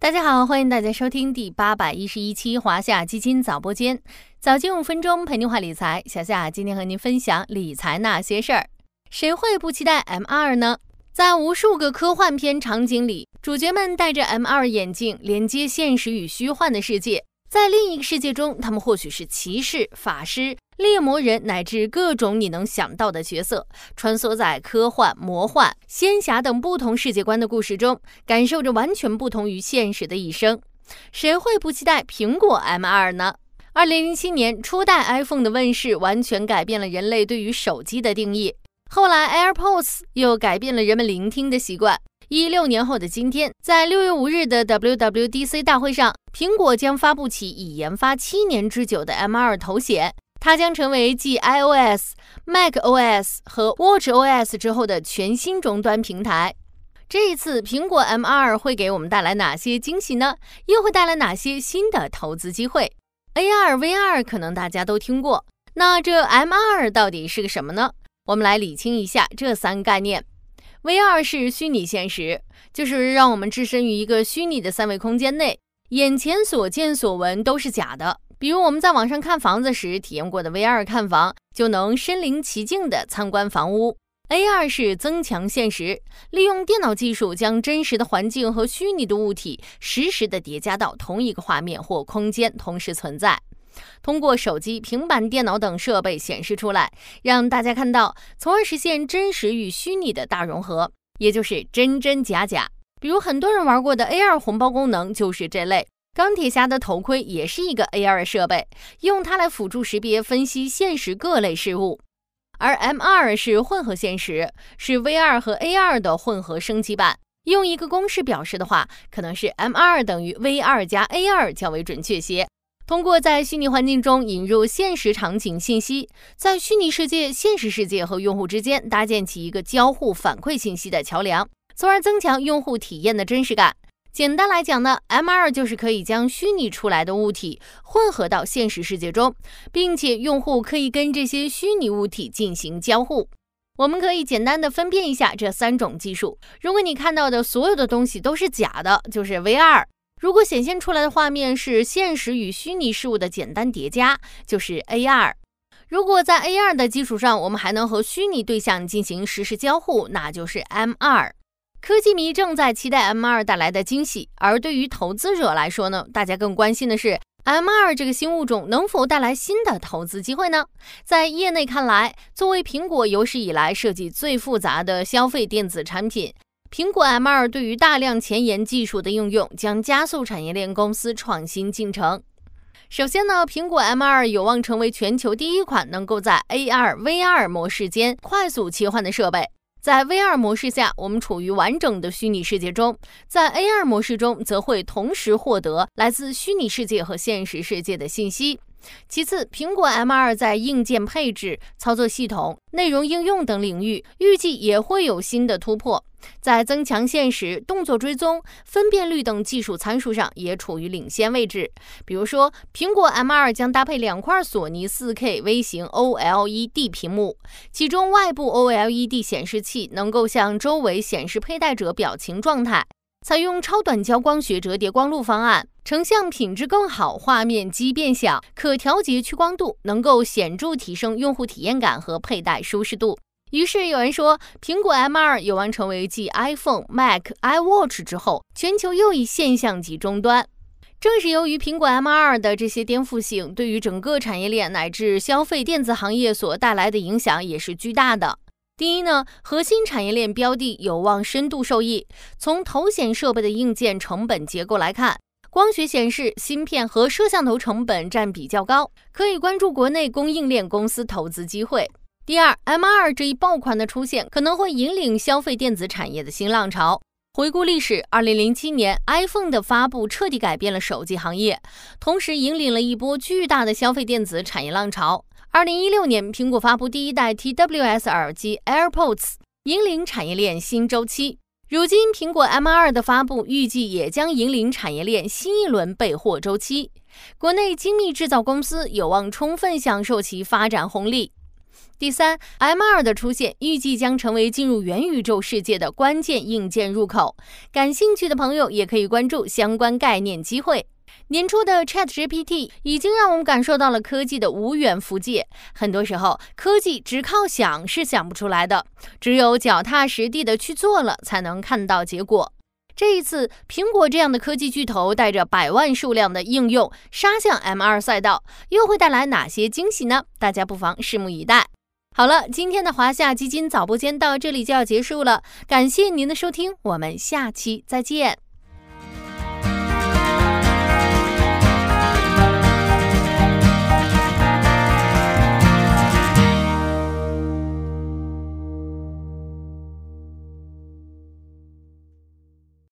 大家好，欢迎大家收听第八百一十一期华夏基金早播间，早间五分钟陪您话理财。小夏今天和您分享理财那些事儿。谁会不期待 M 二呢？在无数个科幻片场景里，主角们戴着 M 二眼镜，连接现实与虚幻的世界。在另一个世界中，他们或许是骑士、法师。猎魔人乃至各种你能想到的角色，穿梭在科幻、魔幻、仙侠等不同世界观的故事中，感受着完全不同于现实的一生。谁会不期待苹果 M2 呢？二零零七年初代 iPhone 的问世，完全改变了人类对于手机的定义。后来 AirPods 又改变了人们聆听的习惯。一六年后的今天，在六月五日的 WWDC 大会上，苹果将发布其已研发七年之久的 M2 头显。它将成为继 iOS、macOS 和 watchOS 之后的全新终端平台。这一次，苹果 M2 会给我们带来哪些惊喜呢？又会带来哪些新的投资机会？AR、VR 可能大家都听过，那这 M2 到底是个什么呢？我们来理清一下这三个概念。VR 是虚拟现实，就是让我们置身于一个虚拟的三维空间内，眼前所见所闻都是假的。比如我们在网上看房子时体验过的 VR 看房，就能身临其境地参观房屋。AR 是增强现实，利用电脑技术将真实的环境和虚拟的物体实时的叠加到同一个画面或空间同时存在，通过手机、平板电脑等设备显示出来，让大家看到，从而实现真实与虚拟的大融合，也就是真真假假。比如很多人玩过的 AR 红包功能就是这类。钢铁侠的头盔也是一个 AR 设备，用它来辅助识别、分析现实各类事物。而 M2 是混合现实，是 VR 和 AR 的混合升级版。用一个公式表示的话，可能是 M2 等于 V2 加 A2 较为准确些。通过在虚拟环境中引入现实场景信息，在虚拟世界、现实世界和用户之间搭建起一个交互反馈信息的桥梁，从而增强用户体验的真实感。简单来讲呢，M2 就是可以将虚拟出来的物体混合到现实世界中，并且用户可以跟这些虚拟物体进行交互。我们可以简单的分辨一下这三种技术。如果你看到的所有的东西都是假的，就是 VR；如果显现出来的画面是现实与虚拟事物的简单叠加，就是 AR；如果在 AR 的基础上，我们还能和虚拟对象进行实时交互，那就是 M2。科技迷正在期待 M2 带来的惊喜，而对于投资者来说呢，大家更关心的是 M2 这个新物种能否带来新的投资机会呢？在业内看来，作为苹果有史以来设计最复杂的消费电子产品，苹果 M2 对于大量前沿技术的应用将加速产业链公司创新进程。首先呢，苹果 M2 有望成为全球第一款能够在 AR、VR 模式间快速切换的设备。在 VR 模式下，我们处于完整的虚拟世界中；在 AR 模式中，则会同时获得来自虚拟世界和现实世界的信息。其次，苹果 M2 在硬件配置、操作系统、内容应用等领域，预计也会有新的突破。在增强现实、动作追踪、分辨率等技术参数上也处于领先位置。比如说，苹果 M2 将搭配两块索尼 4K 微型 OLED 屏幕，其中外部 OLED 显示器能够向周围显示佩戴者表情状态，采用超短焦光学折叠光路方案，成像品质更好，画面畸变小，可调节屈光度，能够显著提升用户体验感和佩戴舒适度。于是有人说，苹果 M2 有望成为继 iPhone、Mac、iWatch 之后，全球又一现象级终端。正是由于苹果 M2 的这些颠覆性，对于整个产业链乃至消费电子行业所带来的影响也是巨大的。第一呢，核心产业链标的有望深度受益。从头显设备的硬件成本结构来看，光学显示芯片和摄像头成本占比较高，可以关注国内供应链公司投资机会。第二，M2 这一爆款的出现可能会引领消费电子产业的新浪潮。回顾历史，二零零七年 iPhone 的发布彻底改变了手机行业，同时引领了一波巨大的消费电子产业浪潮。二零一六年，苹果发布第一代 TWS 耳机 AirPods，引领产业链新周期。如今，苹果 M2 的发布预计也将引领产业链新一轮备货周期。国内精密制造公司有望充分享受其发展红利。第三，M2 的出现预计将成为进入元宇宙世界的关键硬件入口。感兴趣的朋友也可以关注相关概念机会。年初的 ChatGPT 已经让我们感受到了科技的无远弗届。很多时候，科技只靠想是想不出来的，只有脚踏实地的去做了，才能看到结果。这一次，苹果这样的科技巨头带着百万数量的应用杀向 M2 赛道，又会带来哪些惊喜呢？大家不妨拭目以待。好了，今天的华夏基金早播间到这里就要结束了，感谢您的收听，我们下期再见。